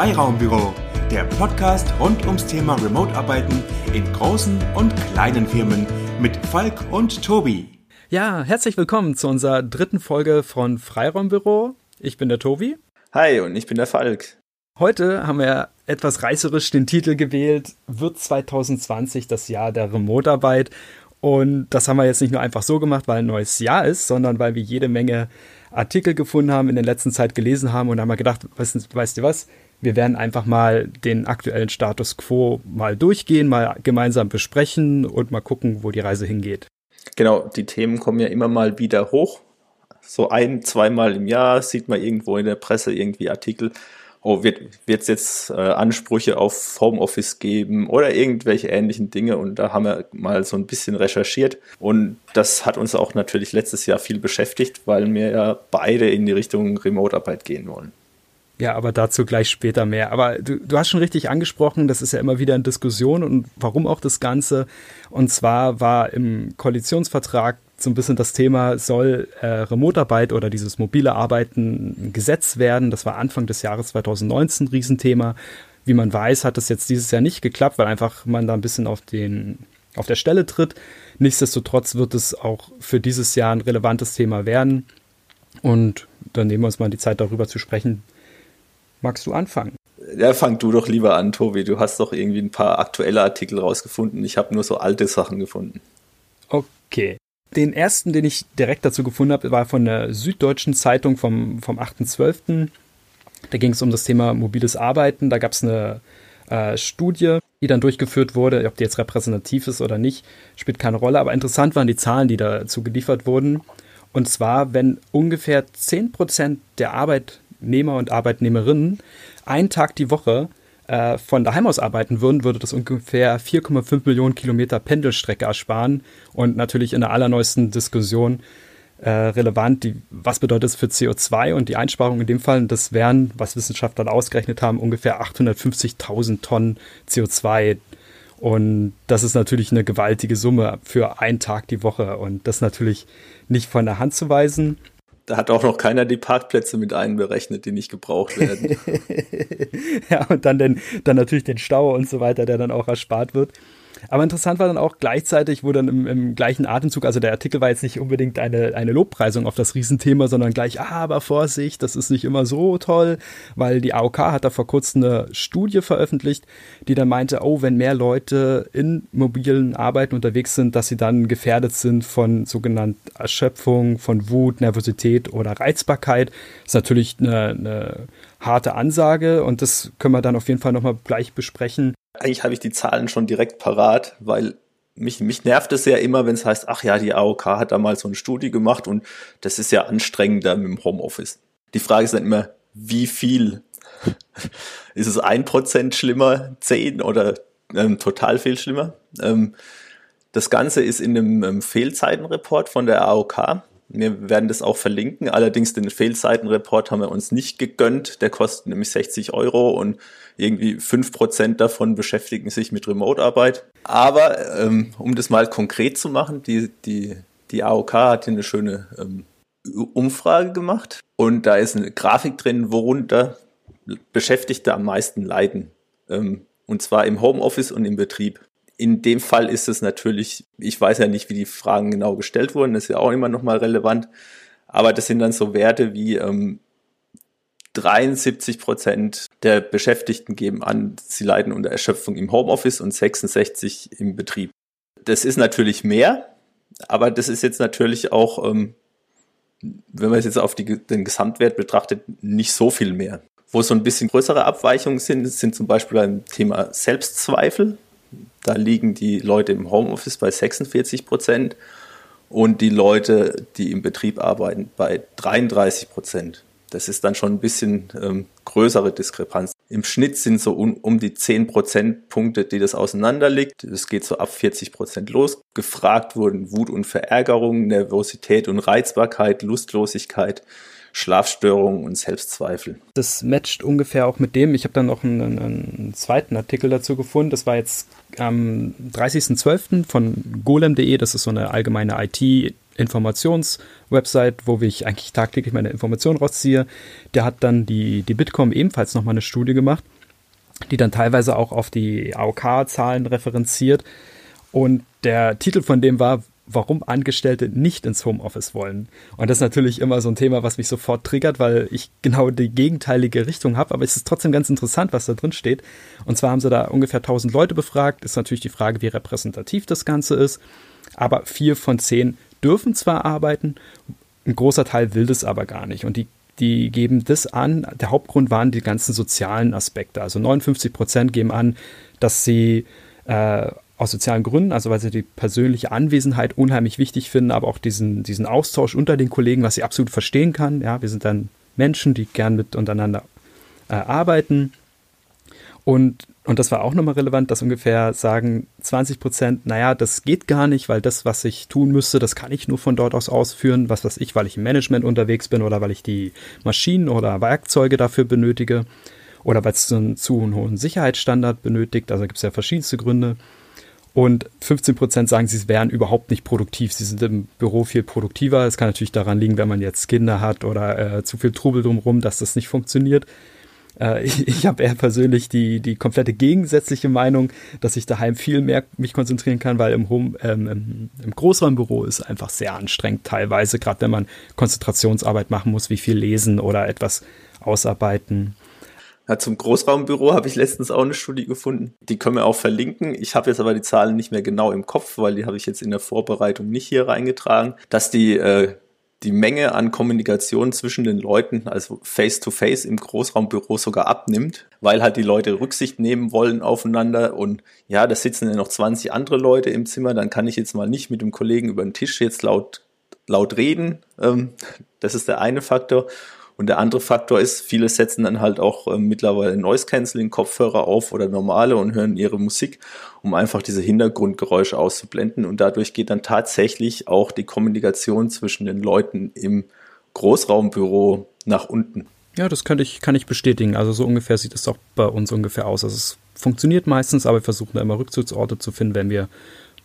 Freiraumbüro, der Podcast rund ums Thema Remote-Arbeiten in großen und kleinen Firmen mit Falk und Tobi. Ja, herzlich willkommen zu unserer dritten Folge von Freiraumbüro. Ich bin der Tobi. Hi, und ich bin der Falk. Heute haben wir etwas reißerisch den Titel gewählt, wird 2020 das Jahr der Remote-Arbeit. Und das haben wir jetzt nicht nur einfach so gemacht, weil ein neues Jahr ist, sondern weil wir jede Menge Artikel gefunden haben, in der letzten Zeit gelesen haben und haben wir gedacht, weißt, weißt du was, wir werden einfach mal den aktuellen Status quo mal durchgehen, mal gemeinsam besprechen und mal gucken, wo die Reise hingeht. Genau, die Themen kommen ja immer mal wieder hoch. So ein, zweimal im Jahr sieht man irgendwo in der Presse irgendwie Artikel oh, wird es jetzt äh, Ansprüche auf Homeoffice geben oder irgendwelche ähnlichen Dinge. Und da haben wir mal so ein bisschen recherchiert. Und das hat uns auch natürlich letztes Jahr viel beschäftigt, weil wir ja beide in die Richtung Remote-Arbeit gehen wollen. Ja, aber dazu gleich später mehr. Aber du, du hast schon richtig angesprochen, das ist ja immer wieder in Diskussion und warum auch das Ganze. Und zwar war im Koalitionsvertrag so ein bisschen das Thema, soll äh, Remote-Arbeit oder dieses mobile Arbeiten ein Gesetz werden? Das war Anfang des Jahres 2019 ein Riesenthema. Wie man weiß, hat das jetzt dieses Jahr nicht geklappt, weil einfach man da ein bisschen auf, den, auf der Stelle tritt. Nichtsdestotrotz wird es auch für dieses Jahr ein relevantes Thema werden. Und dann nehmen wir uns mal die Zeit, darüber zu sprechen. Magst du anfangen? Ja, fang du doch lieber an, Tobi. Du hast doch irgendwie ein paar aktuelle Artikel rausgefunden. Ich habe nur so alte Sachen gefunden. Okay. Den ersten, den ich direkt dazu gefunden habe, war von der Süddeutschen Zeitung vom, vom 8.12. Da ging es um das Thema mobiles Arbeiten. Da gab es eine äh, Studie, die dann durchgeführt wurde. Ob die jetzt repräsentativ ist oder nicht, spielt keine Rolle. Aber interessant waren die Zahlen, die dazu geliefert wurden. Und zwar, wenn ungefähr 10% der Arbeitnehmer und Arbeitnehmerinnen einen Tag die Woche äh, von daheim aus arbeiten würden, würde das ungefähr 4,5 Millionen Kilometer Pendelstrecke ersparen. Und natürlich in der allerneuesten Diskussion äh, relevant, die, was bedeutet das für CO2 und die Einsparung in dem Fall, das wären, was Wissenschaftler ausgerechnet haben, ungefähr 850.000 Tonnen CO2. Und das ist natürlich eine gewaltige Summe für einen Tag die Woche und das natürlich nicht von der Hand zu weisen. Da hat auch noch keiner die Parkplätze mit einberechnet, die nicht gebraucht werden. ja, und dann, den, dann natürlich den Stau und so weiter, der dann auch erspart wird. Aber interessant war dann auch gleichzeitig, wo dann im, im, gleichen Atemzug, also der Artikel war jetzt nicht unbedingt eine, eine Lobpreisung auf das Riesenthema, sondern gleich, ah, aber Vorsicht, das ist nicht immer so toll, weil die AOK hat da vor kurzem eine Studie veröffentlicht, die dann meinte, oh, wenn mehr Leute in mobilen Arbeiten unterwegs sind, dass sie dann gefährdet sind von sogenannter Erschöpfung, von Wut, Nervosität oder Reizbarkeit. Das ist natürlich eine, eine harte Ansage und das können wir dann auf jeden Fall nochmal gleich besprechen eigentlich habe ich die Zahlen schon direkt parat, weil mich, mich nervt es ja immer, wenn es heißt, ach ja, die AOK hat da mal so eine Studie gemacht und das ist ja anstrengender mit dem Homeoffice. Die Frage ist dann immer, wie viel? ist es ein Prozent schlimmer, zehn oder ähm, total viel schlimmer? Ähm, das Ganze ist in einem ähm, Fehlzeitenreport von der AOK. Wir werden das auch verlinken. Allerdings den Fehlzeitenreport haben wir uns nicht gegönnt. Der kostet nämlich 60 Euro und irgendwie fünf Prozent davon beschäftigen sich mit Remote-Arbeit. Aber ähm, um das mal konkret zu machen, die, die, die AOK hat hier eine schöne ähm, Umfrage gemacht und da ist eine Grafik drin, worunter Beschäftigte am meisten leiden. Ähm, und zwar im Homeoffice und im Betrieb. In dem Fall ist es natürlich, ich weiß ja nicht, wie die Fragen genau gestellt wurden, das ist ja auch immer nochmal relevant, aber das sind dann so Werte wie ähm, 73 Prozent der Beschäftigten geben an, sie leiden unter Erschöpfung im Homeoffice und 66 im Betrieb. Das ist natürlich mehr, aber das ist jetzt natürlich auch, ähm, wenn man es jetzt auf die, den Gesamtwert betrachtet, nicht so viel mehr. Wo so ein bisschen größere Abweichungen sind, sind zum Beispiel beim Thema Selbstzweifel. Da liegen die Leute im Homeoffice bei 46 Prozent und die Leute, die im Betrieb arbeiten, bei 33 Prozent. Das ist dann schon ein bisschen ähm, größere Diskrepanz. Im Schnitt sind so um, um die 10 Prozentpunkte, die das auseinanderliegt. Es geht so ab 40 Prozent los. Gefragt wurden Wut und Verärgerung, Nervosität und Reizbarkeit, Lustlosigkeit, Schlafstörungen und Selbstzweifel. Das matcht ungefähr auch mit dem. Ich habe dann noch einen, einen, zweiten Artikel dazu gefunden. Das war jetzt am 30.12. von golem.de. Das ist so eine allgemeine IT- Informationswebsite, wo ich eigentlich tagtäglich meine Informationen rausziehe. Der hat dann die, die Bitkom ebenfalls nochmal eine Studie gemacht, die dann teilweise auch auf die AOK-Zahlen referenziert. Und der Titel von dem war, warum Angestellte nicht ins Homeoffice wollen. Und das ist natürlich immer so ein Thema, was mich sofort triggert, weil ich genau die gegenteilige Richtung habe. Aber es ist trotzdem ganz interessant, was da drin steht. Und zwar haben sie da ungefähr 1000 Leute befragt. Ist natürlich die Frage, wie repräsentativ das Ganze ist. Aber vier von zehn dürfen zwar arbeiten, ein großer Teil will das aber gar nicht. Und die die geben das an. Der Hauptgrund waren die ganzen sozialen Aspekte. Also 59 Prozent geben an, dass sie äh, aus sozialen Gründen, also weil sie die persönliche Anwesenheit unheimlich wichtig finden, aber auch diesen, diesen Austausch unter den Kollegen, was ich absolut verstehen kann. Ja, wir sind dann Menschen, die gern mit untereinander äh, arbeiten. Und, und das war auch nochmal relevant, dass ungefähr sagen 20 Prozent, naja, das geht gar nicht, weil das, was ich tun müsste, das kann ich nur von dort aus ausführen. Was weiß ich, weil ich im Management unterwegs bin oder weil ich die Maschinen oder Werkzeuge dafür benötige oder weil es einen zu hohen Sicherheitsstandard benötigt. Also gibt es ja verschiedenste Gründe. Und 15 Prozent sagen, sie wären überhaupt nicht produktiv. Sie sind im Büro viel produktiver. Es kann natürlich daran liegen, wenn man jetzt Kinder hat oder äh, zu viel Trubel drumherum, dass das nicht funktioniert. Äh, ich ich habe eher persönlich die, die komplette gegensätzliche Meinung, dass ich daheim viel mehr mich konzentrieren kann, weil im, Home, ähm, im, im Großraumbüro ist einfach sehr anstrengend teilweise, gerade wenn man Konzentrationsarbeit machen muss, wie viel lesen oder etwas ausarbeiten. Ja, zum Großraumbüro habe ich letztens auch eine Studie gefunden. Die können wir auch verlinken. Ich habe jetzt aber die Zahlen nicht mehr genau im Kopf, weil die habe ich jetzt in der Vorbereitung nicht hier reingetragen, dass die äh, die Menge an Kommunikation zwischen den Leuten, also face-to-face -face im Großraumbüro sogar abnimmt, weil halt die Leute Rücksicht nehmen wollen aufeinander und ja, da sitzen ja noch 20 andere Leute im Zimmer, dann kann ich jetzt mal nicht mit dem Kollegen über den Tisch jetzt laut, laut reden. Ähm, das ist der eine Faktor. Und der andere Faktor ist, viele setzen dann halt auch äh, mittlerweile Noise Cancelling Kopfhörer auf oder normale und hören ihre Musik, um einfach diese Hintergrundgeräusche auszublenden. Und dadurch geht dann tatsächlich auch die Kommunikation zwischen den Leuten im Großraumbüro nach unten. Ja, das kann ich, kann ich bestätigen. Also so ungefähr sieht es auch bei uns ungefähr aus. Also es funktioniert meistens, aber wir versuchen da immer Rückzugsorte zu finden, wenn wir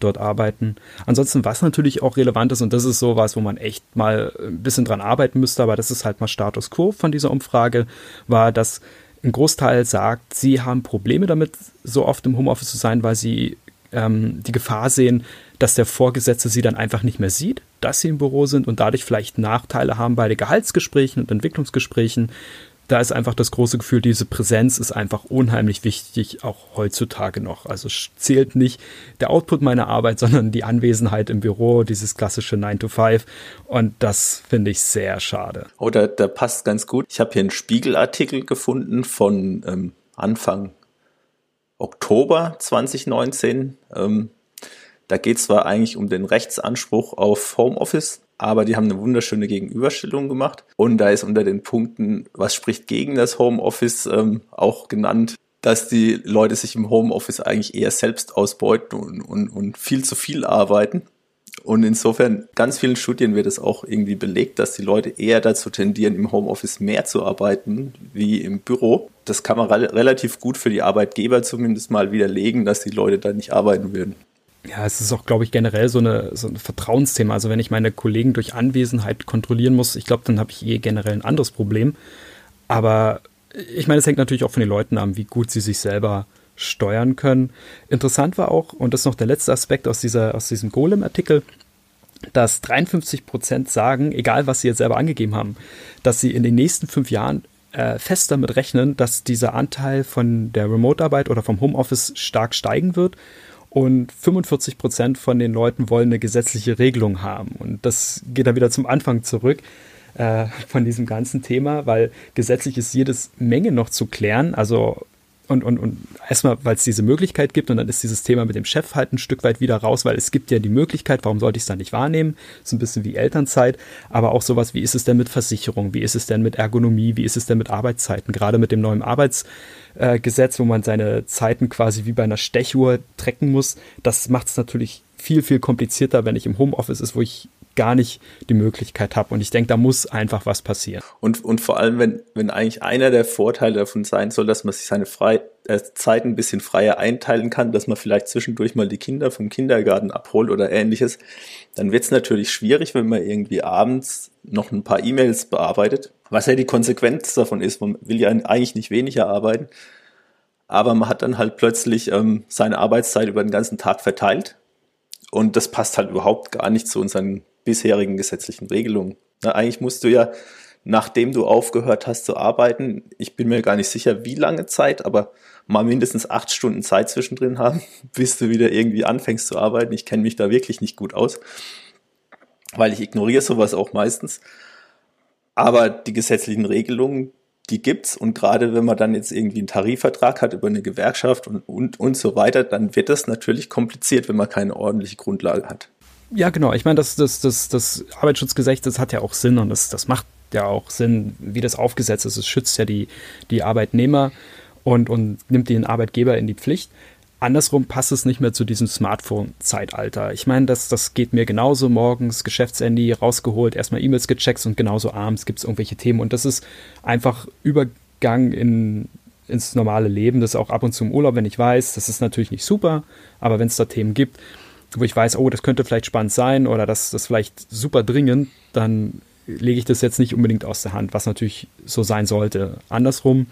dort arbeiten. Ansonsten, was natürlich auch relevant ist, und das ist sowas, wo man echt mal ein bisschen dran arbeiten müsste, aber das ist halt mal Status quo von dieser Umfrage, war, dass ein Großteil sagt, sie haben Probleme damit, so oft im Homeoffice zu sein, weil sie ähm, die Gefahr sehen, dass der Vorgesetzte sie dann einfach nicht mehr sieht, dass sie im Büro sind und dadurch vielleicht Nachteile haben bei den Gehaltsgesprächen und Entwicklungsgesprächen, da ist einfach das große Gefühl, diese Präsenz ist einfach unheimlich wichtig, auch heutzutage noch. Also zählt nicht der Output meiner Arbeit, sondern die Anwesenheit im Büro, dieses klassische 9 to 5. Und das finde ich sehr schade. Oh, da, da passt ganz gut. Ich habe hier einen Spiegelartikel gefunden von ähm, Anfang Oktober 2019. Ähm, da geht es zwar eigentlich um den Rechtsanspruch auf Homeoffice, aber die haben eine wunderschöne Gegenüberstellung gemacht. Und da ist unter den Punkten, was spricht gegen das Homeoffice, ähm, auch genannt, dass die Leute sich im Homeoffice eigentlich eher selbst ausbeuten und, und, und viel zu viel arbeiten. Und insofern, ganz vielen Studien wird es auch irgendwie belegt, dass die Leute eher dazu tendieren, im Homeoffice mehr zu arbeiten wie im Büro. Das kann man re relativ gut für die Arbeitgeber zumindest mal widerlegen, dass die Leute da nicht arbeiten würden. Ja, es ist auch, glaube ich, generell so, eine, so ein Vertrauensthema. Also wenn ich meine Kollegen durch Anwesenheit kontrollieren muss, ich glaube, dann habe ich eh generell ein anderes Problem. Aber ich meine, es hängt natürlich auch von den Leuten an, wie gut sie sich selber steuern können. Interessant war auch, und das ist noch der letzte Aspekt aus, dieser, aus diesem Golem-Artikel, dass 53 Prozent sagen, egal was sie jetzt selber angegeben haben, dass sie in den nächsten fünf Jahren äh, fest damit rechnen, dass dieser Anteil von der Remote-Arbeit oder vom Homeoffice stark steigen wird und 45 Prozent von den Leuten wollen eine gesetzliche Regelung haben. Und das geht dann wieder zum Anfang zurück äh, von diesem ganzen Thema, weil gesetzlich ist jedes Menge noch zu klären. Also und, und, und erstmal, weil es diese Möglichkeit gibt und dann ist dieses Thema mit dem Chef halt ein Stück weit wieder raus, weil es gibt ja die Möglichkeit, warum sollte ich es dann nicht wahrnehmen? So ein bisschen wie Elternzeit, aber auch sowas, wie ist es denn mit Versicherung, wie ist es denn mit Ergonomie, wie ist es denn mit Arbeitszeiten, gerade mit dem neuen Arbeitsgesetz, äh, wo man seine Zeiten quasi wie bei einer Stechuhr trecken muss, das macht es natürlich viel, viel komplizierter, wenn ich im Homeoffice ist, wo ich gar nicht die Möglichkeit habe. Und ich denke, da muss einfach was passieren. Und, und vor allem, wenn, wenn eigentlich einer der Vorteile davon sein soll, dass man sich seine Frei äh, Zeit ein bisschen freier einteilen kann, dass man vielleicht zwischendurch mal die Kinder vom Kindergarten abholt oder ähnliches, dann wird es natürlich schwierig, wenn man irgendwie abends noch ein paar E-Mails bearbeitet. Was ja die Konsequenz davon ist, man will ja eigentlich nicht weniger arbeiten, aber man hat dann halt plötzlich ähm, seine Arbeitszeit über den ganzen Tag verteilt und das passt halt überhaupt gar nicht zu unseren bisherigen gesetzlichen Regelungen. Na, eigentlich musst du ja, nachdem du aufgehört hast zu arbeiten, ich bin mir gar nicht sicher, wie lange Zeit, aber mal mindestens acht Stunden Zeit zwischendrin haben, bis du wieder irgendwie anfängst zu arbeiten. Ich kenne mich da wirklich nicht gut aus, weil ich ignoriere sowas auch meistens. Aber die gesetzlichen Regelungen, die gibt's und gerade wenn man dann jetzt irgendwie einen Tarifvertrag hat über eine Gewerkschaft und, und, und so weiter, dann wird das natürlich kompliziert, wenn man keine ordentliche Grundlage hat. Ja, genau. Ich meine, das, das, das, das Arbeitsschutzgesetz, das hat ja auch Sinn und das, das macht ja auch Sinn, wie das aufgesetzt ist. Es schützt ja die, die Arbeitnehmer und, und nimmt den Arbeitgeber in die Pflicht. Andersrum passt es nicht mehr zu diesem Smartphone-Zeitalter. Ich meine, das, das geht mir genauso morgens, Geschäftshandy rausgeholt, erstmal E-Mails gecheckt und genauso abends gibt es irgendwelche Themen. Und das ist einfach Übergang in, ins normale Leben. Das ist auch ab und zu im Urlaub, wenn ich weiß, das ist natürlich nicht super, aber wenn es da Themen gibt, wo ich weiß, oh, das könnte vielleicht spannend sein oder das ist vielleicht super dringend, dann lege ich das jetzt nicht unbedingt aus der Hand, was natürlich so sein sollte. Andersrum,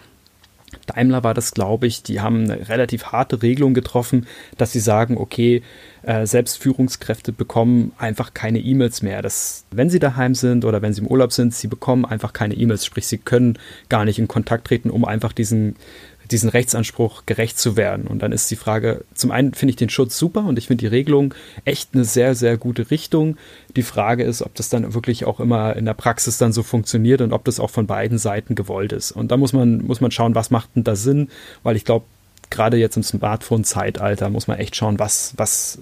Daimler war das, glaube ich, die haben eine relativ harte Regelung getroffen, dass sie sagen, okay, äh, selbst Führungskräfte bekommen einfach keine E-Mails mehr. Das, wenn sie daheim sind oder wenn sie im Urlaub sind, sie bekommen einfach keine E-Mails, sprich, sie können gar nicht in Kontakt treten, um einfach diesen diesen Rechtsanspruch gerecht zu werden. Und dann ist die Frage, zum einen finde ich den Schutz super und ich finde die Regelung echt eine sehr, sehr gute Richtung. Die Frage ist, ob das dann wirklich auch immer in der Praxis dann so funktioniert und ob das auch von beiden Seiten gewollt ist. Und da muss man, muss man schauen, was macht denn da Sinn, weil ich glaube, gerade jetzt im Smartphone-Zeitalter muss man echt schauen, was, was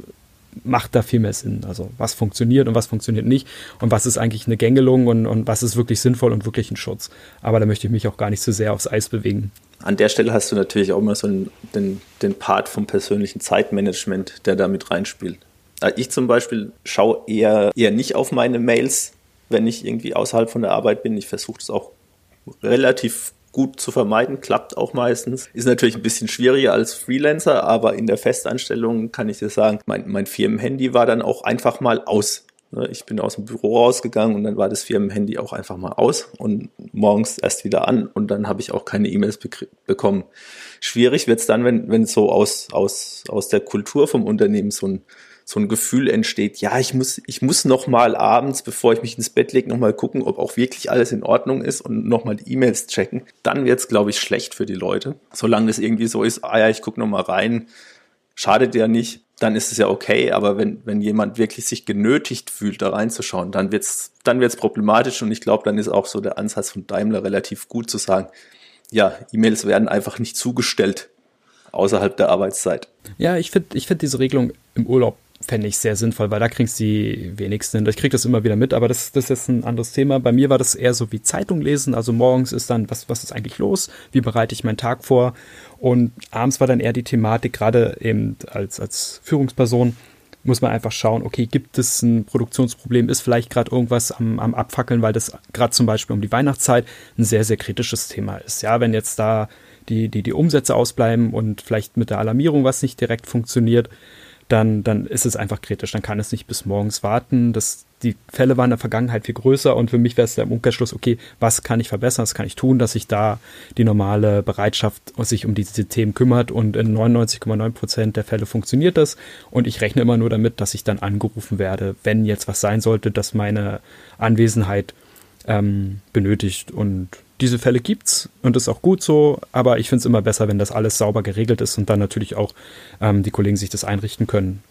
macht da viel mehr Sinn. Also was funktioniert und was funktioniert nicht und was ist eigentlich eine Gängelung und, und was ist wirklich sinnvoll und wirklich ein Schutz. Aber da möchte ich mich auch gar nicht so sehr aufs Eis bewegen. An der Stelle hast du natürlich auch immer so einen, den, den Part vom persönlichen Zeitmanagement, der da mit reinspielt. Also ich zum Beispiel schaue eher, eher nicht auf meine Mails, wenn ich irgendwie außerhalb von der Arbeit bin. Ich versuche das auch relativ gut zu vermeiden, klappt auch meistens. Ist natürlich ein bisschen schwieriger als Freelancer, aber in der Festanstellung kann ich dir sagen, mein, mein Firmenhandy war dann auch einfach mal aus. Ne, ich bin aus dem Büro rausgegangen und dann war das Firmenhandy auch einfach mal aus und morgens erst wieder an und dann habe ich auch keine E-Mails bekommen. Schwierig wird es dann, wenn, wenn so aus, aus, aus der Kultur vom Unternehmen so ein so ein Gefühl entsteht, ja, ich muss, ich muss noch mal abends, bevor ich mich ins Bett lege, noch mal gucken, ob auch wirklich alles in Ordnung ist und noch mal die E-Mails checken. Dann wird es, glaube ich, schlecht für die Leute. Solange das irgendwie so ist, ah ja, ich gucke noch mal rein, schadet ja nicht, dann ist es ja okay. Aber wenn, wenn jemand wirklich sich genötigt fühlt, da reinzuschauen, dann wird's, dann wird's problematisch. Und ich glaube, dann ist auch so der Ansatz von Daimler relativ gut zu sagen, ja, E-Mails werden einfach nicht zugestellt außerhalb der Arbeitszeit. Ja, ich finde ich find diese Regelung im Urlaub fände ich sehr sinnvoll, weil da kriegst du die wenigsten. Ich kriege das immer wieder mit, aber das, das ist jetzt ein anderes Thema. Bei mir war das eher so wie Zeitung lesen. Also morgens ist dann, was, was ist eigentlich los? Wie bereite ich meinen Tag vor? Und abends war dann eher die Thematik, gerade eben als, als Führungsperson, muss man einfach schauen, okay, gibt es ein Produktionsproblem, ist vielleicht gerade irgendwas am, am Abfackeln, weil das gerade zum Beispiel um die Weihnachtszeit ein sehr, sehr kritisches Thema ist. Ja, wenn jetzt da die, die, die Umsätze ausbleiben und vielleicht mit der Alarmierung was nicht direkt funktioniert, dann, dann ist es einfach kritisch. Dann kann es nicht bis morgens warten. Das, die Fälle waren in der Vergangenheit viel größer und für mich wäre es der Umkehrschluss, okay, was kann ich verbessern, was kann ich tun, dass sich da die normale Bereitschaft sich um diese Themen kümmert und in 99,9 Prozent der Fälle funktioniert das und ich rechne immer nur damit, dass ich dann angerufen werde, wenn jetzt was sein sollte, dass meine Anwesenheit ähm, benötigt und diese Fälle gibt's und ist auch gut so, aber ich finde es immer besser, wenn das alles sauber geregelt ist und dann natürlich auch ähm, die Kollegen sich das einrichten können.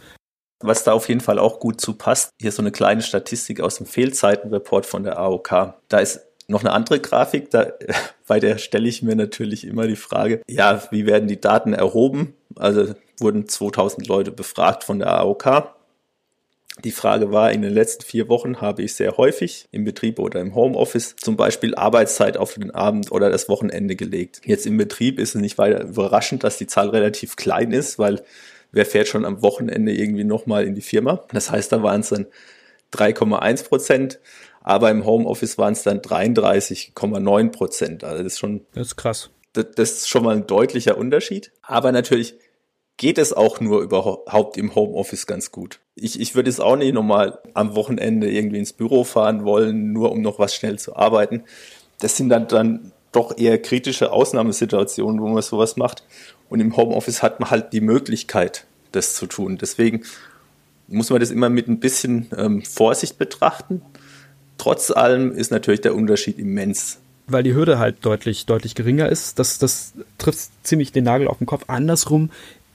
Was da auf jeden Fall auch gut zu passt, hier so eine kleine Statistik aus dem Fehlzeitenreport von der AOK. Da ist noch eine andere Grafik, da, bei der stelle ich mir natürlich immer die Frage, ja, wie werden die Daten erhoben? Also wurden 2000 Leute befragt von der AOK die Frage war, in den letzten vier Wochen habe ich sehr häufig im Betrieb oder im Homeoffice zum Beispiel Arbeitszeit auf den Abend oder das Wochenende gelegt. Jetzt im Betrieb ist es nicht weiter überraschend, dass die Zahl relativ klein ist, weil wer fährt schon am Wochenende irgendwie nochmal in die Firma? Das heißt, da waren es dann 3,1 Prozent, aber im Homeoffice waren es dann 33,9 Prozent. Also das ist schon. Das ist krass. Das, das ist schon mal ein deutlicher Unterschied. Aber natürlich geht es auch nur überhaupt im Homeoffice ganz gut. Ich, ich würde es auch nicht nochmal am Wochenende irgendwie ins Büro fahren wollen, nur um noch was schnell zu arbeiten. Das sind dann, dann doch eher kritische Ausnahmesituationen, wo man sowas macht. Und im Homeoffice hat man halt die Möglichkeit, das zu tun. Deswegen muss man das immer mit ein bisschen ähm, Vorsicht betrachten. Trotz allem ist natürlich der Unterschied immens. Weil die Hürde halt deutlich, deutlich geringer ist. Das, das trifft ziemlich den Nagel auf den Kopf. Andersrum,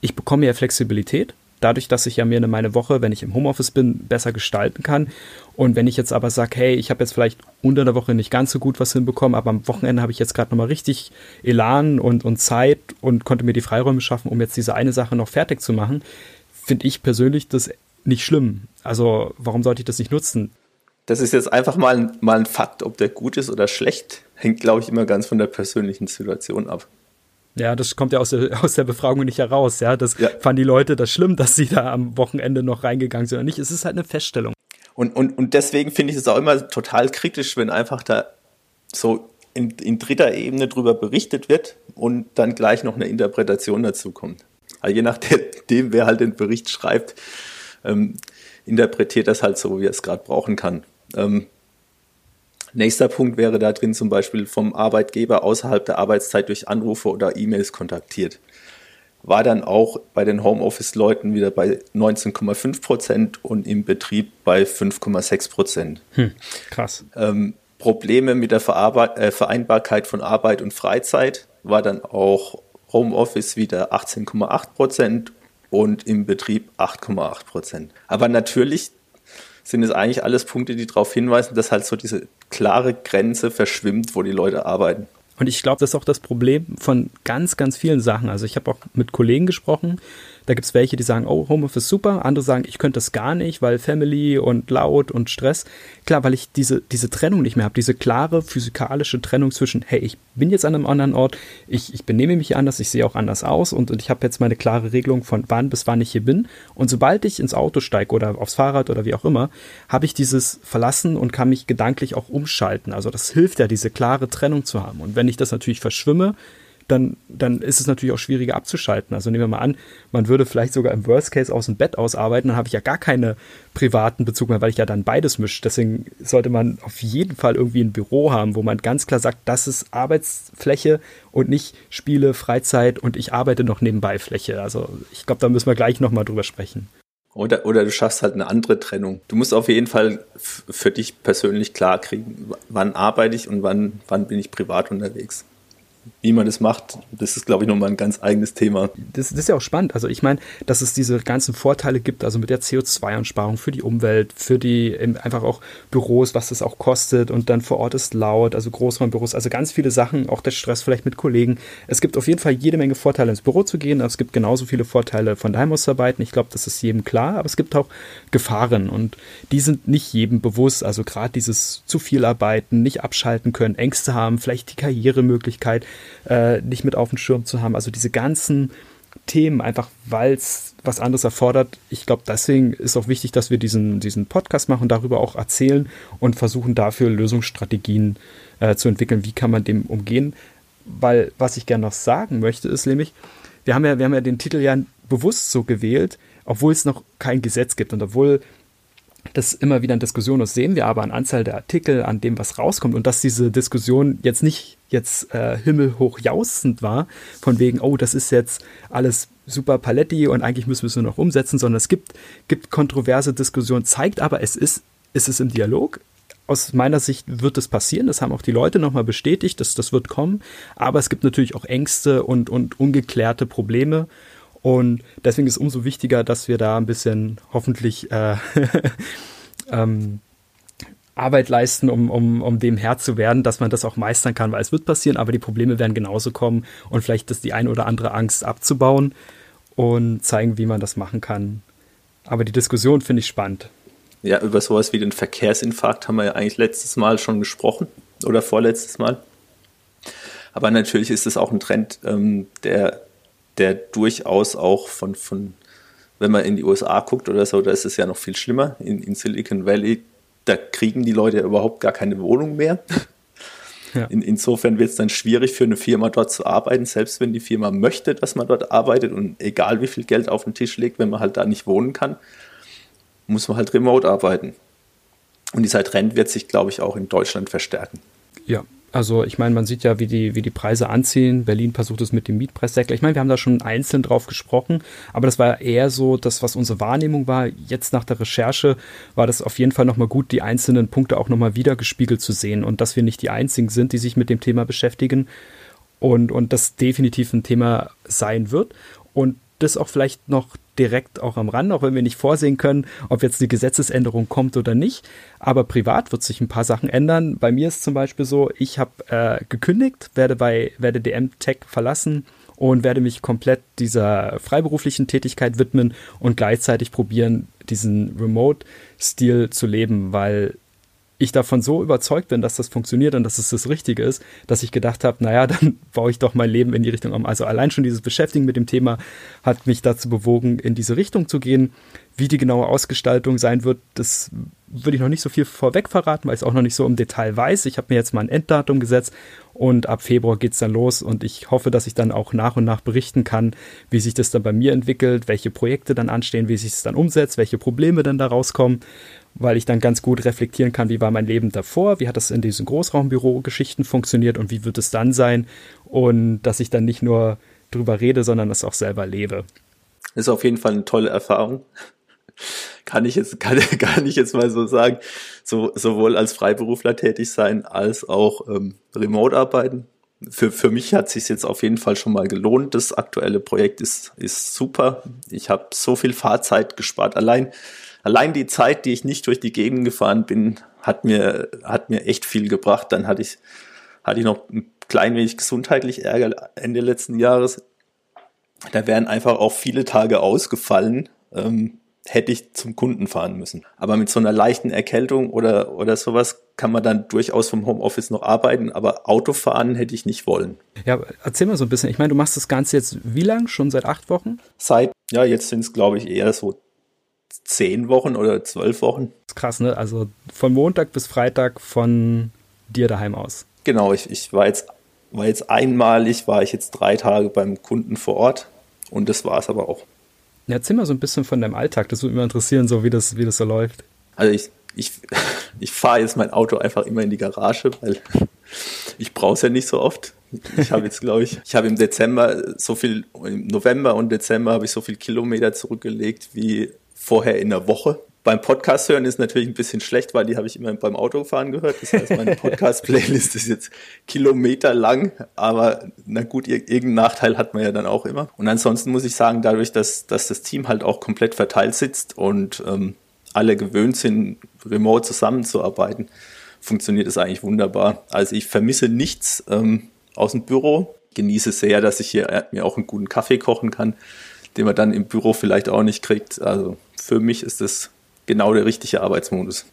ich bekomme ja Flexibilität dadurch, dass ich ja mir meine Woche, wenn ich im Homeoffice bin, besser gestalten kann. Und wenn ich jetzt aber sage, hey, ich habe jetzt vielleicht unter der Woche nicht ganz so gut was hinbekommen, aber am Wochenende habe ich jetzt gerade nochmal richtig Elan und, und Zeit und konnte mir die Freiräume schaffen, um jetzt diese eine Sache noch fertig zu machen, finde ich persönlich das nicht schlimm. Also warum sollte ich das nicht nutzen? Das ist jetzt einfach mal, mal ein Fakt, ob der gut ist oder schlecht, hängt, glaube ich, immer ganz von der persönlichen Situation ab. Ja, das kommt ja aus der, aus der Befragung nicht heraus. Ja, das ja. fanden die Leute das schlimm, dass sie da am Wochenende noch reingegangen sind oder nicht. Es ist halt eine Feststellung. Und, und, und deswegen finde ich es auch immer total kritisch, wenn einfach da so in, in dritter Ebene drüber berichtet wird und dann gleich noch eine Interpretation dazu kommt. Also je nachdem, wer halt den Bericht schreibt, ähm, interpretiert das halt so, wie er es gerade brauchen kann. Ähm, Nächster Punkt wäre da drin zum Beispiel vom Arbeitgeber außerhalb der Arbeitszeit durch Anrufe oder E-Mails kontaktiert. War dann auch bei den Homeoffice-Leuten wieder bei 19,5 Prozent und im Betrieb bei 5,6 Prozent. Hm, krass. Ähm, Probleme mit der Verarbeit äh, Vereinbarkeit von Arbeit und Freizeit war dann auch Homeoffice wieder 18,8 Prozent und im Betrieb 8,8 Prozent. Aber natürlich sind es eigentlich alles Punkte, die darauf hinweisen, dass halt so diese klare Grenze verschwimmt, wo die Leute arbeiten. Und ich glaube, das ist auch das Problem von ganz, ganz vielen Sachen. Also ich habe auch mit Kollegen gesprochen, da gibt es welche, die sagen, oh, Homeoffice super. Andere sagen, ich könnte das gar nicht, weil Family und laut und Stress. Klar, weil ich diese, diese Trennung nicht mehr habe, diese klare physikalische Trennung zwischen, hey, ich bin jetzt an einem anderen Ort, ich, ich benehme mich anders, ich sehe auch anders aus und, und ich habe jetzt meine klare Regelung von wann bis wann ich hier bin. Und sobald ich ins Auto steige oder aufs Fahrrad oder wie auch immer, habe ich dieses verlassen und kann mich gedanklich auch umschalten. Also das hilft ja, diese klare Trennung zu haben. Und wenn ich das natürlich verschwimme, dann, dann ist es natürlich auch schwieriger abzuschalten. Also nehmen wir mal an, man würde vielleicht sogar im Worst Case aus dem Bett ausarbeiten, dann habe ich ja gar keinen privaten Bezug mehr, weil ich ja dann beides mische. Deswegen sollte man auf jeden Fall irgendwie ein Büro haben, wo man ganz klar sagt, das ist Arbeitsfläche und nicht Spiele, Freizeit und ich arbeite noch nebenbei Fläche. Also ich glaube, da müssen wir gleich nochmal drüber sprechen. Oder, oder du schaffst halt eine andere Trennung. Du musst auf jeden Fall für dich persönlich klar kriegen, wann arbeite ich und wann, wann bin ich privat unterwegs wie man das macht, das ist, glaube ich, nochmal ein ganz eigenes Thema. Das, das ist ja auch spannend. Also ich meine, dass es diese ganzen Vorteile gibt, also mit der CO2-Einsparung für die Umwelt, für die einfach auch Büros, was das auch kostet und dann vor Ort ist laut, also Großraumbüros, also ganz viele Sachen, auch der Stress vielleicht mit Kollegen. Es gibt auf jeden Fall jede Menge Vorteile, ins Büro zu gehen, aber es gibt genauso viele Vorteile von daheim aus zu arbeiten. Ich glaube, das ist jedem klar, aber es gibt auch Gefahren und die sind nicht jedem bewusst. Also gerade dieses zu viel arbeiten, nicht abschalten können, Ängste haben, vielleicht die Karrieremöglichkeit äh, nicht mit auf dem Schirm zu haben. Also diese ganzen Themen, einfach weil es was anderes erfordert. Ich glaube, deswegen ist auch wichtig, dass wir diesen, diesen Podcast machen, darüber auch erzählen und versuchen dafür Lösungsstrategien äh, zu entwickeln. Wie kann man dem umgehen? Weil was ich gerne noch sagen möchte, ist nämlich, wir haben ja, wir haben ja den Titel ja bewusst so gewählt, obwohl es noch kein Gesetz gibt und obwohl das immer wieder in Diskussionen ist, sehen wir aber an Anzahl der Artikel, an dem, was rauskommt. Und dass diese Diskussion jetzt nicht jetzt äh, himmelhoch jausend war, von wegen, oh, das ist jetzt alles super Paletti und eigentlich müssen wir es nur noch umsetzen, sondern es gibt, gibt kontroverse Diskussionen, zeigt aber, es ist, ist es im Dialog. Aus meiner Sicht wird es passieren, das haben auch die Leute nochmal bestätigt, dass das wird kommen, aber es gibt natürlich auch Ängste und, und ungeklärte Probleme und deswegen ist es umso wichtiger, dass wir da ein bisschen hoffentlich äh, ähm, Arbeit leisten, um, um, um dem Herr zu werden, dass man das auch meistern kann, weil es wird passieren, aber die Probleme werden genauso kommen und vielleicht ist die eine oder andere Angst abzubauen und zeigen, wie man das machen kann. Aber die Diskussion finde ich spannend. Ja, über sowas wie den Verkehrsinfarkt haben wir ja eigentlich letztes Mal schon gesprochen oder vorletztes Mal. Aber natürlich ist es auch ein Trend, ähm, der der durchaus auch von, von, wenn man in die USA guckt oder so, da ist es ja noch viel schlimmer. In, in Silicon Valley, da kriegen die Leute überhaupt gar keine Wohnung mehr. Ja. In, insofern wird es dann schwierig für eine Firma dort zu arbeiten, selbst wenn die Firma möchte, dass man dort arbeitet und egal wie viel Geld auf den Tisch legt, wenn man halt da nicht wohnen kann, muss man halt remote arbeiten. Und dieser Trend wird sich, glaube ich, auch in Deutschland verstärken. Ja, also ich meine, man sieht ja, wie die, wie die Preise anziehen. Berlin versucht es mit dem Mietpreisdeckel. Ich meine, wir haben da schon einzeln drauf gesprochen, aber das war eher so das, was unsere Wahrnehmung war. Jetzt nach der Recherche war das auf jeden Fall nochmal gut, die einzelnen Punkte auch nochmal wieder gespiegelt zu sehen und dass wir nicht die einzigen sind, die sich mit dem Thema beschäftigen und, und das definitiv ein Thema sein wird. Und das auch vielleicht noch direkt auch am Rand, auch wenn wir nicht vorsehen können, ob jetzt die Gesetzesänderung kommt oder nicht. Aber privat wird sich ein paar Sachen ändern. Bei mir ist zum Beispiel so, ich habe äh, gekündigt, werde bei werde DM Tech verlassen und werde mich komplett dieser freiberuflichen Tätigkeit widmen und gleichzeitig probieren, diesen Remote-Stil zu leben, weil ich davon so überzeugt bin, dass das funktioniert und dass es das Richtige ist, dass ich gedacht habe, naja, dann baue ich doch mein Leben in die Richtung um. Also allein schon dieses Beschäftigen mit dem Thema hat mich dazu bewogen, in diese Richtung zu gehen. Wie die genaue Ausgestaltung sein wird, das würde ich noch nicht so viel vorweg verraten, weil ich es auch noch nicht so im Detail weiß. Ich habe mir jetzt mal ein Enddatum gesetzt und ab Februar geht es dann los und ich hoffe, dass ich dann auch nach und nach berichten kann, wie sich das dann bei mir entwickelt, welche Projekte dann anstehen, wie sich es dann umsetzt, welche Probleme dann da rauskommen weil ich dann ganz gut reflektieren kann, wie war mein Leben davor, wie hat das in diesen Großraumbüro-Geschichten funktioniert und wie wird es dann sein und dass ich dann nicht nur drüber rede, sondern das auch selber lebe. Ist auf jeden Fall eine tolle Erfahrung. Kann ich jetzt, kann, kann ich jetzt mal so sagen, so, sowohl als Freiberufler tätig sein, als auch ähm, remote arbeiten. Für, für mich hat es sich jetzt auf jeden Fall schon mal gelohnt. Das aktuelle Projekt ist, ist super. Ich habe so viel Fahrzeit gespart. Allein allein die Zeit, die ich nicht durch die Gegend gefahren bin, hat mir, hat mir echt viel gebracht. Dann hatte ich, hatte ich noch ein klein wenig gesundheitlich Ärger Ende letzten Jahres. Da wären einfach auch viele Tage ausgefallen, ähm, hätte ich zum Kunden fahren müssen. Aber mit so einer leichten Erkältung oder, oder sowas kann man dann durchaus vom Homeoffice noch arbeiten, aber Autofahren hätte ich nicht wollen. Ja, erzähl mal so ein bisschen. Ich meine, du machst das Ganze jetzt wie lang? Schon seit acht Wochen? Seit, ja, jetzt sind es, glaube ich, eher so zehn Wochen oder zwölf Wochen. Das ist krass, ne? Also von Montag bis Freitag von dir daheim aus. Genau, ich, ich war jetzt war jetzt einmalig, war ich jetzt drei Tage beim Kunden vor Ort und das war es aber auch. Ja, erzähl mal so ein bisschen von deinem Alltag, das würde mich interessieren, so wie das, wie das so läuft. Also ich, ich, ich fahre jetzt mein Auto einfach immer in die Garage, weil ich brauche es ja nicht so oft. Ich habe jetzt, glaube ich, ich habe im Dezember so viel, im November und Dezember habe ich so viel Kilometer zurückgelegt wie vorher in der Woche. Beim Podcast hören ist natürlich ein bisschen schlecht, weil die habe ich immer beim Autofahren gehört. Das heißt, meine Podcast-Playlist ist jetzt Kilometer lang, aber na gut, irgendeinen Nachteil hat man ja dann auch immer. Und ansonsten muss ich sagen, dadurch, dass, dass das Team halt auch komplett verteilt sitzt und ähm, alle gewöhnt sind, remote zusammenzuarbeiten, funktioniert es eigentlich wunderbar. Also ich vermisse nichts ähm, aus dem Büro, genieße sehr, dass ich hier äh, mir auch einen guten Kaffee kochen kann, den man dann im Büro vielleicht auch nicht kriegt. Also für mich ist das genau der richtige Arbeitsmodus.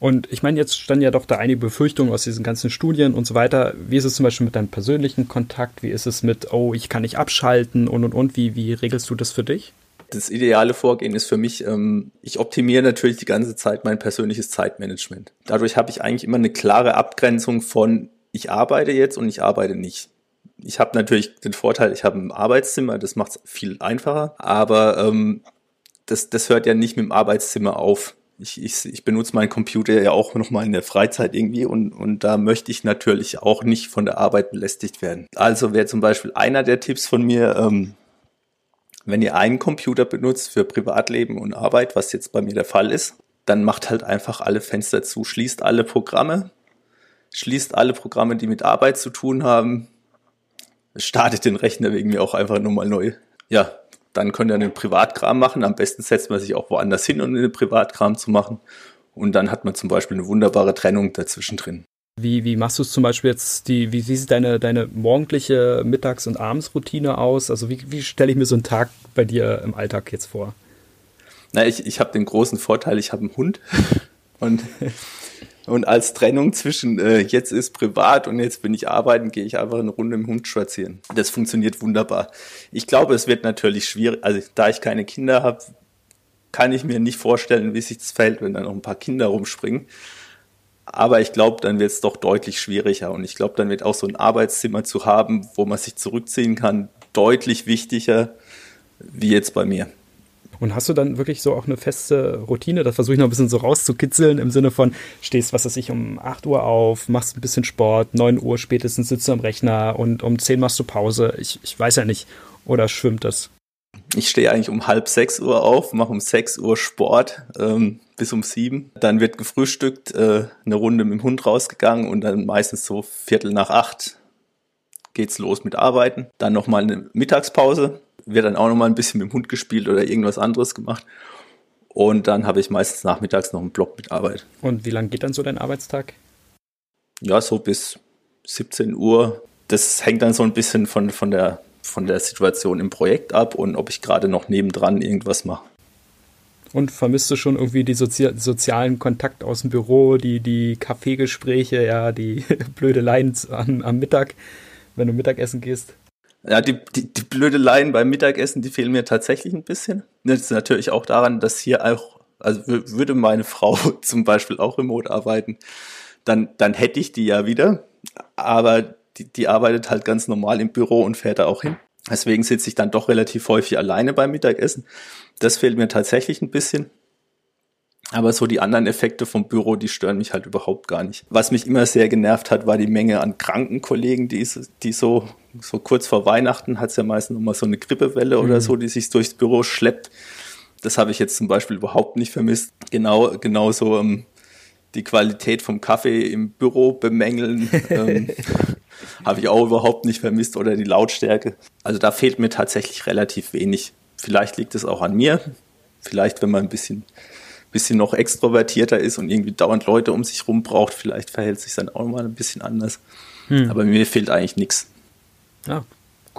Und ich meine, jetzt standen ja doch da einige Befürchtungen aus diesen ganzen Studien und so weiter. Wie ist es zum Beispiel mit deinem persönlichen Kontakt? Wie ist es mit, oh, ich kann nicht abschalten und und und? Wie, wie regelst du das für dich? Das ideale Vorgehen ist für mich, ähm, ich optimiere natürlich die ganze Zeit mein persönliches Zeitmanagement. Dadurch habe ich eigentlich immer eine klare Abgrenzung von, ich arbeite jetzt und ich arbeite nicht. Ich habe natürlich den Vorteil, ich habe ein Arbeitszimmer, das macht es viel einfacher, aber ähm, das, das hört ja nicht mit dem Arbeitszimmer auf. Ich, ich, ich benutze meinen Computer ja auch nochmal in der Freizeit irgendwie und, und da möchte ich natürlich auch nicht von der Arbeit belästigt werden. Also wäre zum Beispiel einer der Tipps von mir, ähm, wenn ihr einen Computer benutzt für Privatleben und Arbeit, was jetzt bei mir der Fall ist, dann macht halt einfach alle Fenster zu, schließt alle Programme, schließt alle Programme, die mit Arbeit zu tun haben, startet den Rechner wegen mir auch einfach nochmal neu. Ja, dann könnt ihr einen Privatkram machen. Am besten setzt man sich auch woanders hin, um einen Privatkram zu machen. Und dann hat man zum Beispiel eine wunderbare Trennung dazwischen drin. Wie, wie machst du es zum Beispiel jetzt, die, wie sieht deine, deine morgendliche Mittags- und Abendsroutine aus? Also wie, wie stelle ich mir so einen Tag bei dir im Alltag jetzt vor? Na, ich, ich habe den großen Vorteil, ich habe einen Hund. Und und als Trennung zwischen äh, jetzt ist privat und jetzt bin ich arbeiten, gehe ich einfach eine Runde im Hund spazieren. Das funktioniert wunderbar. Ich glaube, es wird natürlich schwierig, also da ich keine Kinder habe, kann ich mir nicht vorstellen, wie sich das fällt, wenn da noch ein paar Kinder rumspringen. Aber ich glaube, dann wird es doch deutlich schwieriger. Und ich glaube, dann wird auch so ein Arbeitszimmer zu haben, wo man sich zurückziehen kann, deutlich wichtiger, wie jetzt bei mir. Und hast du dann wirklich so auch eine feste Routine? Das versuche ich noch ein bisschen so rauszukitzeln im Sinne von, stehst, was weiß ich, um 8 Uhr auf, machst ein bisschen Sport, 9 Uhr spätestens sitzt du am Rechner und um 10 machst du Pause. Ich, ich weiß ja nicht. Oder schwimmt das? Ich stehe eigentlich um halb sechs Uhr auf, mache um sechs Uhr Sport ähm, bis um sieben. Dann wird gefrühstückt, äh, eine Runde mit dem Hund rausgegangen und dann meistens so Viertel nach acht geht's los mit Arbeiten. Dann nochmal eine Mittagspause, wird dann auch nochmal ein bisschen mit dem Hund gespielt oder irgendwas anderes gemacht. Und dann habe ich meistens nachmittags noch einen Block mit Arbeit. Und wie lange geht dann so dein Arbeitstag? Ja, so bis 17 Uhr. Das hängt dann so ein bisschen von, von der von der Situation im Projekt ab und ob ich gerade noch nebendran irgendwas mache. Und vermisst du schon irgendwie die Sozi sozialen Kontakt aus dem Büro, die, die Kaffeegespräche, ja, die Blödeleien am, am Mittag, wenn du Mittagessen gehst? Ja, die, die, die Blödeleien beim Mittagessen, die fehlen mir tatsächlich ein bisschen. Das ist natürlich auch daran, dass hier auch, also würde meine Frau zum Beispiel auch remote arbeiten, dann, dann hätte ich die ja wieder. Aber die, die arbeitet halt ganz normal im Büro und fährt da auch hin. Deswegen sitze ich dann doch relativ häufig alleine beim Mittagessen. Das fehlt mir tatsächlich ein bisschen. Aber so die anderen Effekte vom Büro, die stören mich halt überhaupt gar nicht. Was mich immer sehr genervt hat, war die Menge an kranken Kollegen, die, die so, so kurz vor Weihnachten hat es ja meistens nochmal so eine Grippewelle mhm. oder so, die sich durchs Büro schleppt. Das habe ich jetzt zum Beispiel überhaupt nicht vermisst. Genau, genauso ähm, die Qualität vom Kaffee im Büro bemängeln. ähm, habe ich auch überhaupt nicht vermisst oder die Lautstärke. Also da fehlt mir tatsächlich relativ wenig. Vielleicht liegt es auch an mir. Vielleicht, wenn man ein bisschen, bisschen noch extrovertierter ist und irgendwie dauernd Leute um sich rum braucht, vielleicht verhält sich dann auch mal ein bisschen anders. Hm. Aber mir fehlt eigentlich nichts. Ja,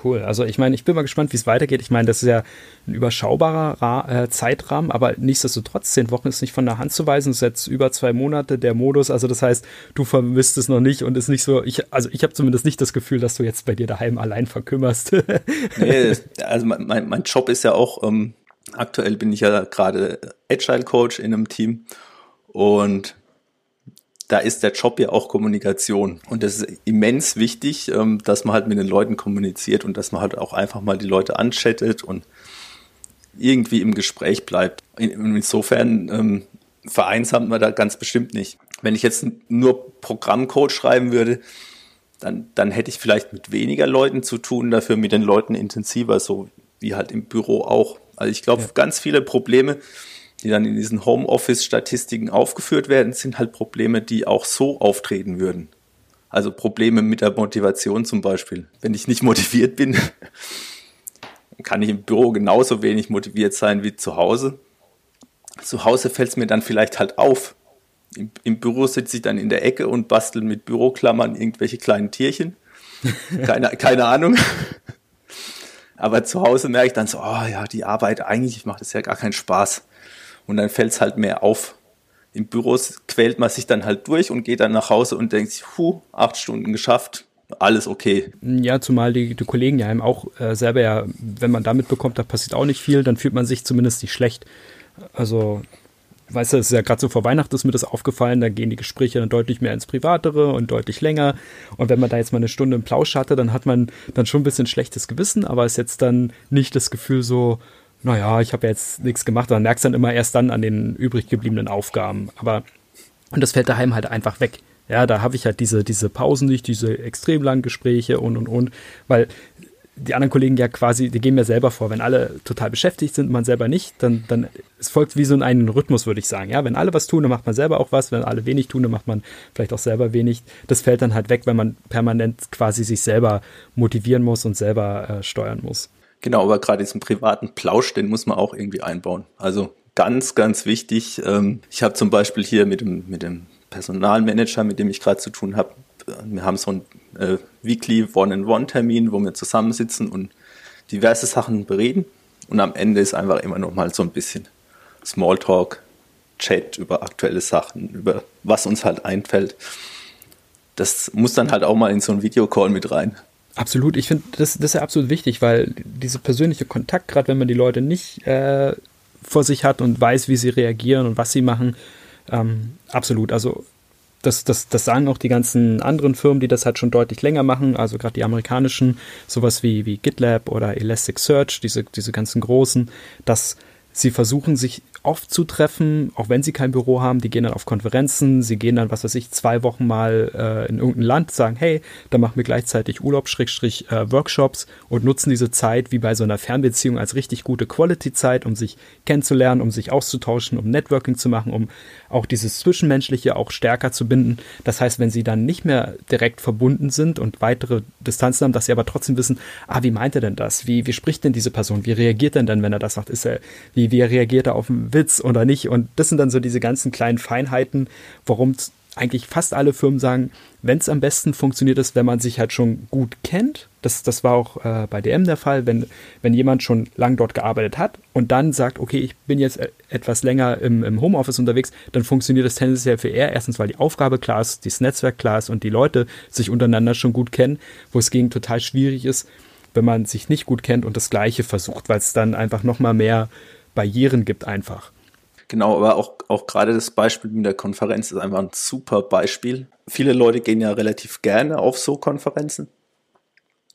Cool. Also ich meine, ich bin mal gespannt, wie es weitergeht. Ich meine, das ist ja ein überschaubarer Ra äh, Zeitrahmen, aber nichtsdestotrotz, zehn Wochen ist nicht von der Hand zu weisen. Es ist jetzt über zwei Monate der Modus. Also das heißt, du vermisst es noch nicht und ist nicht so, ich, also ich habe zumindest nicht das Gefühl, dass du jetzt bei dir daheim allein verkümmerst. nee, also mein, mein Job ist ja auch, ähm, aktuell bin ich ja gerade Agile Coach in einem Team und da ist der Job ja auch Kommunikation. Und das ist immens wichtig, ähm, dass man halt mit den Leuten kommuniziert und dass man halt auch einfach mal die Leute anchattet und irgendwie im Gespräch bleibt. Insofern ähm, vereinsamt man da ganz bestimmt nicht. Wenn ich jetzt nur Programmcode schreiben würde, dann, dann hätte ich vielleicht mit weniger Leuten zu tun, dafür mit den Leuten intensiver, so wie halt im Büro auch. Also ich glaube, ja. ganz viele Probleme, die dann in diesen Homeoffice-Statistiken aufgeführt werden, sind halt Probleme, die auch so auftreten würden. Also Probleme mit der Motivation zum Beispiel. Wenn ich nicht motiviert bin, kann ich im Büro genauso wenig motiviert sein wie zu Hause. Zu Hause fällt es mir dann vielleicht halt auf. Im, Im, Büro sitze ich dann in der Ecke und bastel mit Büroklammern irgendwelche kleinen Tierchen. Keine, keine Ahnung. Aber zu Hause merke ich dann so, oh ja, die Arbeit, eigentlich macht es ja gar keinen Spaß. Und dann fällt es halt mehr auf. Im Büro quält man sich dann halt durch und geht dann nach Hause und denkt sich, hu, acht Stunden geschafft, alles okay. Ja, zumal die, die Kollegen ja einem auch äh, selber ja, wenn man damit bekommt, da passiert auch nicht viel, dann fühlt man sich zumindest nicht schlecht. Also, weißt du, es ist ja gerade so vor Weihnachten ist mir das aufgefallen, da gehen die Gespräche dann deutlich mehr ins Privatere und deutlich länger. Und wenn man da jetzt mal eine Stunde im Plausch hatte, dann hat man dann schon ein bisschen schlechtes Gewissen, aber ist jetzt dann nicht das Gefühl so, naja, ich habe jetzt nichts gemacht, dann merkst du dann immer erst dann an den übrig gebliebenen Aufgaben. Aber, und das fällt daheim halt einfach weg. Ja, da habe ich halt diese, diese Pausen nicht, diese extrem langen Gespräche und und und, weil die anderen Kollegen ja quasi, die gehen mir selber vor, wenn alle total beschäftigt sind, man selber nicht, dann, dann es folgt wie so in einen Rhythmus, würde ich sagen. Ja, wenn alle was tun, dann macht man selber auch was, wenn alle wenig tun, dann macht man vielleicht auch selber wenig. Das fällt dann halt weg, wenn man permanent quasi sich selber motivieren muss und selber äh, steuern muss. Genau, aber gerade diesen privaten Plausch, den muss man auch irgendwie einbauen. Also ganz, ganz wichtig. Ähm, ich habe zum Beispiel hier mit dem, mit dem Personalmanager, mit dem ich gerade zu tun habe, äh, wir haben so einen äh, Weekly One-in-One-Termin, wo wir zusammensitzen und diverse Sachen bereden. Und am Ende ist einfach immer noch mal so ein bisschen Smalltalk, Chat über aktuelle Sachen, über was uns halt einfällt. Das muss dann halt auch mal in so einen Videocall mit rein. Absolut, ich finde, das, das ist ja absolut wichtig, weil dieser persönliche Kontakt, gerade wenn man die Leute nicht äh, vor sich hat und weiß, wie sie reagieren und was sie machen. Ähm, absolut. Also das, das, das sagen auch die ganzen anderen Firmen, die das halt schon deutlich länger machen, also gerade die amerikanischen, sowas wie, wie GitLab oder Elasticsearch, diese, diese ganzen großen, dass sie versuchen sich oft zu treffen, auch wenn sie kein Büro haben. Die gehen dann auf Konferenzen, sie gehen dann, was weiß ich, zwei Wochen mal äh, in irgendein Land, sagen, hey, da machen wir gleichzeitig Urlaub, Schrägstrich, äh, Workshops und nutzen diese Zeit wie bei so einer Fernbeziehung als richtig gute Quality-Zeit, um sich kennenzulernen, um sich auszutauschen, um Networking zu machen, um auch dieses Zwischenmenschliche auch stärker zu binden. Das heißt, wenn sie dann nicht mehr direkt verbunden sind und weitere Distanzen haben, dass sie aber trotzdem wissen, ah, wie meint er denn das? Wie, wie spricht denn diese Person? Wie reagiert denn dann, wenn er das sagt? Ist er, wie, wie reagiert er auf einen Witz oder nicht. Und das sind dann so diese ganzen kleinen Feinheiten, warum eigentlich fast alle Firmen sagen, wenn es am besten funktioniert ist, wenn man sich halt schon gut kennt. Das, das war auch äh, bei DM der Fall, wenn, wenn jemand schon lang dort gearbeitet hat und dann sagt, okay, ich bin jetzt e-, etwas länger im, im Homeoffice unterwegs, dann funktioniert das tendenziell für eher. Erstens, weil die Aufgabe klar ist, das Netzwerk klar ist und die Leute sich untereinander schon gut kennen, wo es gegen total schwierig ist, wenn man sich nicht gut kennt und das Gleiche versucht, weil es dann einfach nochmal mehr Barrieren gibt einfach. Genau, aber auch, auch gerade das Beispiel mit der Konferenz ist einfach ein super Beispiel. Viele Leute gehen ja relativ gerne auf so Konferenzen.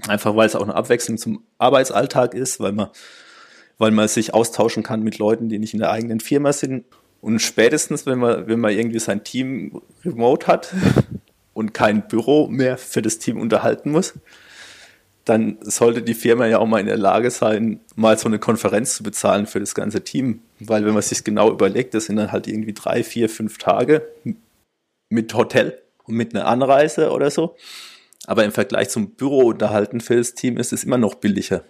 Einfach weil es auch eine Abwechslung zum Arbeitsalltag ist, weil man, weil man sich austauschen kann mit Leuten, die nicht in der eigenen Firma sind. Und spätestens, wenn man, wenn man irgendwie sein Team remote hat und kein Büro mehr für das Team unterhalten muss, dann sollte die Firma ja auch mal in der Lage sein, mal so eine Konferenz zu bezahlen für das ganze Team. Weil wenn man sich genau überlegt, das sind dann halt irgendwie drei, vier, fünf Tage mit Hotel und mit einer Anreise oder so. Aber im Vergleich zum Büro unterhalten für das Team ist es immer noch billiger.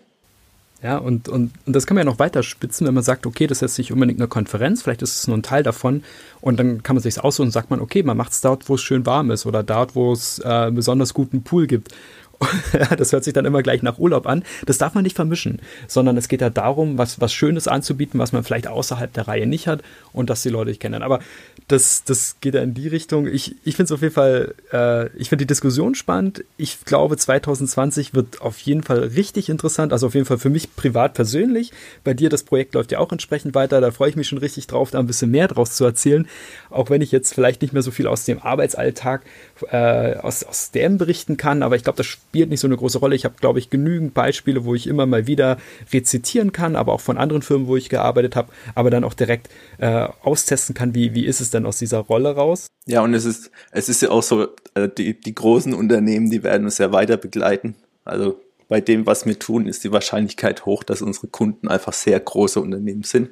Ja, und, und, und das kann man ja noch weiter spitzen, wenn man sagt, okay, das ist nicht unbedingt eine Konferenz, vielleicht ist es nur ein Teil davon. Und dann kann man sich aussuchen und sagt man, okay, man macht es dort, wo es schön warm ist oder dort, wo es äh, besonders guten Pool gibt. das hört sich dann immer gleich nach Urlaub an. Das darf man nicht vermischen, sondern es geht ja darum, was, was Schönes anzubieten, was man vielleicht außerhalb der Reihe nicht hat und dass die Leute dich kennen. Aber das, das geht ja in die Richtung. Ich, ich finde es auf jeden Fall, äh, ich finde die Diskussion spannend. Ich glaube, 2020 wird auf jeden Fall richtig interessant. Also auf jeden Fall für mich privat persönlich. Bei dir, das Projekt läuft ja auch entsprechend weiter. Da freue ich mich schon richtig drauf, da ein bisschen mehr draus zu erzählen. Auch wenn ich jetzt vielleicht nicht mehr so viel aus dem Arbeitsalltag, äh, aus, aus dem berichten kann. Aber ich glaube, das spielt nicht so eine große Rolle. Ich habe, glaube ich, genügend Beispiele, wo ich immer mal wieder rezitieren kann, aber auch von anderen Firmen, wo ich gearbeitet habe, aber dann auch direkt äh, austesten kann, wie, wie ist es denn aus dieser Rolle raus. Ja, und es ist, es ist ja auch so, äh, die, die großen Unternehmen, die werden uns ja weiter begleiten. Also bei dem, was wir tun, ist die Wahrscheinlichkeit hoch, dass unsere Kunden einfach sehr große Unternehmen sind,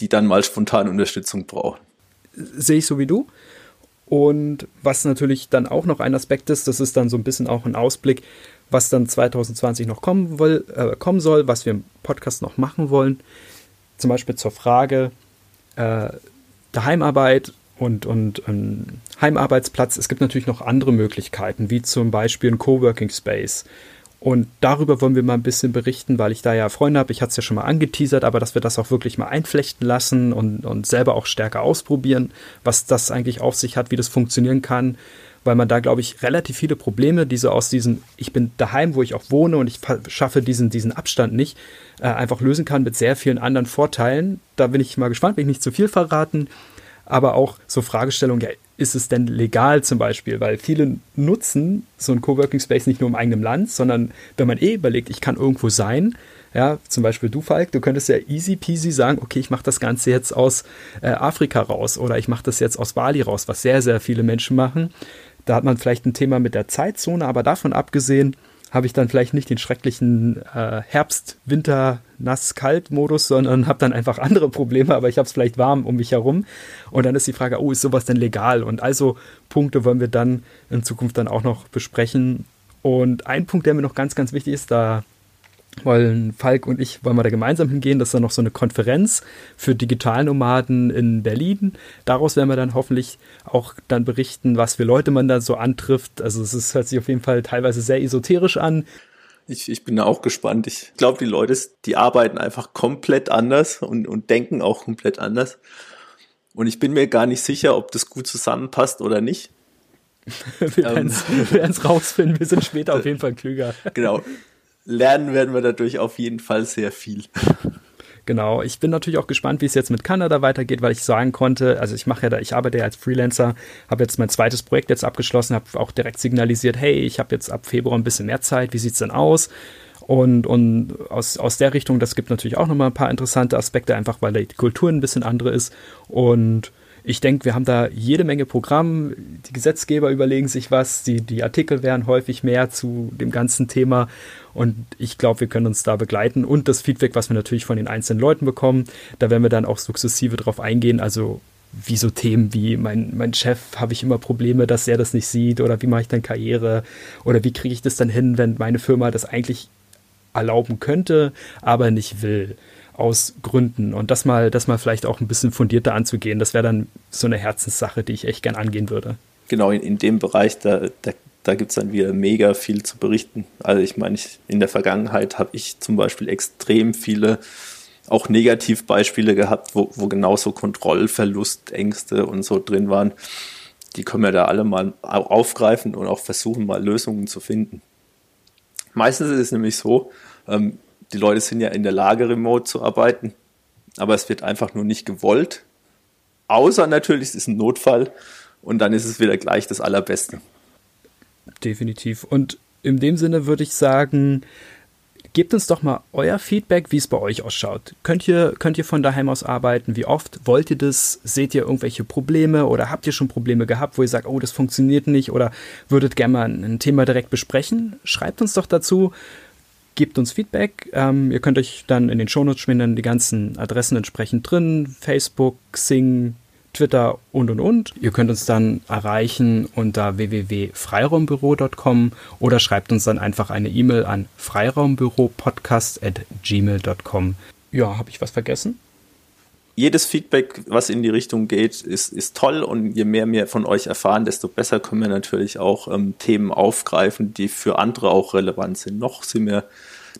die dann mal spontan Unterstützung brauchen. Sehe ich so wie du. Und was natürlich dann auch noch ein Aspekt ist, das ist dann so ein bisschen auch ein Ausblick, was dann 2020 noch kommen, will, äh, kommen soll, was wir im Podcast noch machen wollen. Zum Beispiel zur Frage äh, der Heimarbeit und, und ähm, Heimarbeitsplatz. Es gibt natürlich noch andere Möglichkeiten, wie zum Beispiel ein Coworking Space und darüber wollen wir mal ein bisschen berichten, weil ich da ja Freunde habe. Ich hatte es ja schon mal angeteasert, aber dass wir das auch wirklich mal einflechten lassen und, und selber auch stärker ausprobieren, was das eigentlich auf sich hat, wie das funktionieren kann. Weil man da, glaube ich, relativ viele Probleme, die so aus diesem, ich bin daheim, wo ich auch wohne und ich schaffe diesen, diesen Abstand nicht, äh, einfach lösen kann mit sehr vielen anderen Vorteilen. Da bin ich mal gespannt, will ich nicht zu viel verraten. Aber auch so Fragestellungen, ja, ist es denn legal zum Beispiel? Weil viele nutzen so ein Coworking Space nicht nur im eigenen Land, sondern wenn man eh überlegt, ich kann irgendwo sein, ja, zum Beispiel du, Falk, du könntest ja easy peasy sagen, okay, ich mache das Ganze jetzt aus äh, Afrika raus oder ich mache das jetzt aus Bali raus, was sehr, sehr viele Menschen machen. Da hat man vielleicht ein Thema mit der Zeitzone, aber davon abgesehen, habe ich dann vielleicht nicht den schrecklichen äh, Herbst, Winter, nass, kalt Modus, sondern habe dann einfach andere Probleme, aber ich habe es vielleicht warm um mich herum. Und dann ist die Frage, oh, ist sowas denn legal? Und also Punkte wollen wir dann in Zukunft dann auch noch besprechen. Und ein Punkt, der mir noch ganz, ganz wichtig ist, da wollen Falk und ich wollen wir da gemeinsam hingehen. Das ist dann noch so eine Konferenz für Digitalnomaden in Berlin. Daraus werden wir dann hoffentlich auch dann berichten, was für Leute man da so antrifft. Also es ist, hört sich auf jeden Fall teilweise sehr esoterisch an. Ich, ich bin da auch gespannt. Ich glaube, die Leute, die arbeiten einfach komplett anders und, und denken auch komplett anders. Und ich bin mir gar nicht sicher, ob das gut zusammenpasst oder nicht. wir werden es ähm, rausfinden. Wir sind später auf jeden Fall klüger. Genau lernen werden wir dadurch auf jeden Fall sehr viel. Genau, ich bin natürlich auch gespannt, wie es jetzt mit Kanada weitergeht, weil ich sagen konnte, also ich mache ja da, ich arbeite ja als Freelancer, habe jetzt mein zweites Projekt jetzt abgeschlossen, habe auch direkt signalisiert, hey, ich habe jetzt ab Februar ein bisschen mehr Zeit, wie sieht es denn aus? Und, und aus, aus der Richtung, das gibt natürlich auch nochmal ein paar interessante Aspekte, einfach weil die Kultur ein bisschen andere ist. Und ich denke, wir haben da jede Menge Programm. Die Gesetzgeber überlegen sich was, die, die Artikel werden häufig mehr zu dem ganzen Thema. Und ich glaube, wir können uns da begleiten. Und das Feedback, was wir natürlich von den einzelnen Leuten bekommen, da werden wir dann auch sukzessive drauf eingehen. Also wie so Themen wie mein, mein Chef habe ich immer Probleme, dass er das nicht sieht oder wie mache ich dann Karriere oder wie kriege ich das dann hin, wenn meine Firma das eigentlich erlauben könnte, aber nicht will aus Gründen und das mal, das mal vielleicht auch ein bisschen fundierter anzugehen, das wäre dann so eine Herzenssache, die ich echt gern angehen würde. Genau, in, in dem Bereich, da, da, da gibt es dann wieder mega viel zu berichten. Also ich meine, ich, in der Vergangenheit habe ich zum Beispiel extrem viele auch Negativbeispiele gehabt, wo, wo genauso Kontrollverlustängste und so drin waren. Die können wir da alle mal aufgreifen und auch versuchen, mal Lösungen zu finden. Meistens ist es nämlich so, ähm, die Leute sind ja in der Lage, remote zu arbeiten, aber es wird einfach nur nicht gewollt. Außer natürlich, es ist ein Notfall und dann ist es wieder gleich das Allerbeste. Definitiv. Und in dem Sinne würde ich sagen, gebt uns doch mal euer Feedback, wie es bei euch ausschaut. Könnt ihr, könnt ihr von daheim aus arbeiten? Wie oft wollt ihr das? Seht ihr irgendwelche Probleme oder habt ihr schon Probleme gehabt, wo ihr sagt, oh, das funktioniert nicht oder würdet gerne mal ein Thema direkt besprechen? Schreibt uns doch dazu gebt uns Feedback. Ähm, ihr könnt euch dann in den Shownotes schminden, die ganzen Adressen entsprechend drin. Facebook, Sing, Twitter und und und. Ihr könnt uns dann erreichen unter www.freiraumbüro.com oder schreibt uns dann einfach eine E-Mail an freiraumbüropodcast.gmail.com. Ja, habe ich was vergessen? Jedes Feedback, was in die Richtung geht, ist, ist toll und je mehr wir von euch erfahren, desto besser können wir natürlich auch ähm, Themen aufgreifen, die für andere auch relevant sind. Noch sind wir,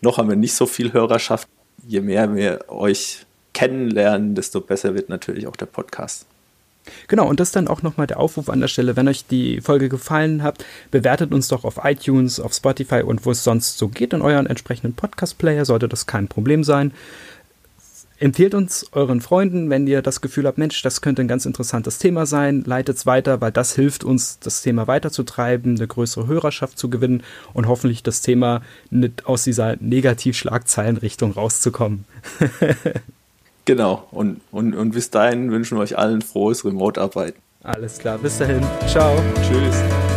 noch haben wir nicht so viel Hörerschaft. Je mehr wir euch kennenlernen, desto besser wird natürlich auch der Podcast. Genau, und das dann auch nochmal der Aufruf an der Stelle, wenn euch die Folge gefallen hat, bewertet uns doch auf iTunes, auf Spotify und wo es sonst so geht in euren entsprechenden Podcast-Player, sollte das kein Problem sein. Empfehlt uns euren Freunden, wenn ihr das Gefühl habt, Mensch, das könnte ein ganz interessantes Thema sein, leitet es weiter, weil das hilft uns, das Thema weiterzutreiben, eine größere Hörerschaft zu gewinnen und hoffentlich das Thema nicht aus dieser Negativschlagzeilenrichtung rauszukommen. genau, und, und, und bis dahin wünschen wir euch allen frohes Remote-Arbeiten. Alles klar, bis dahin. Ciao. Tschüss.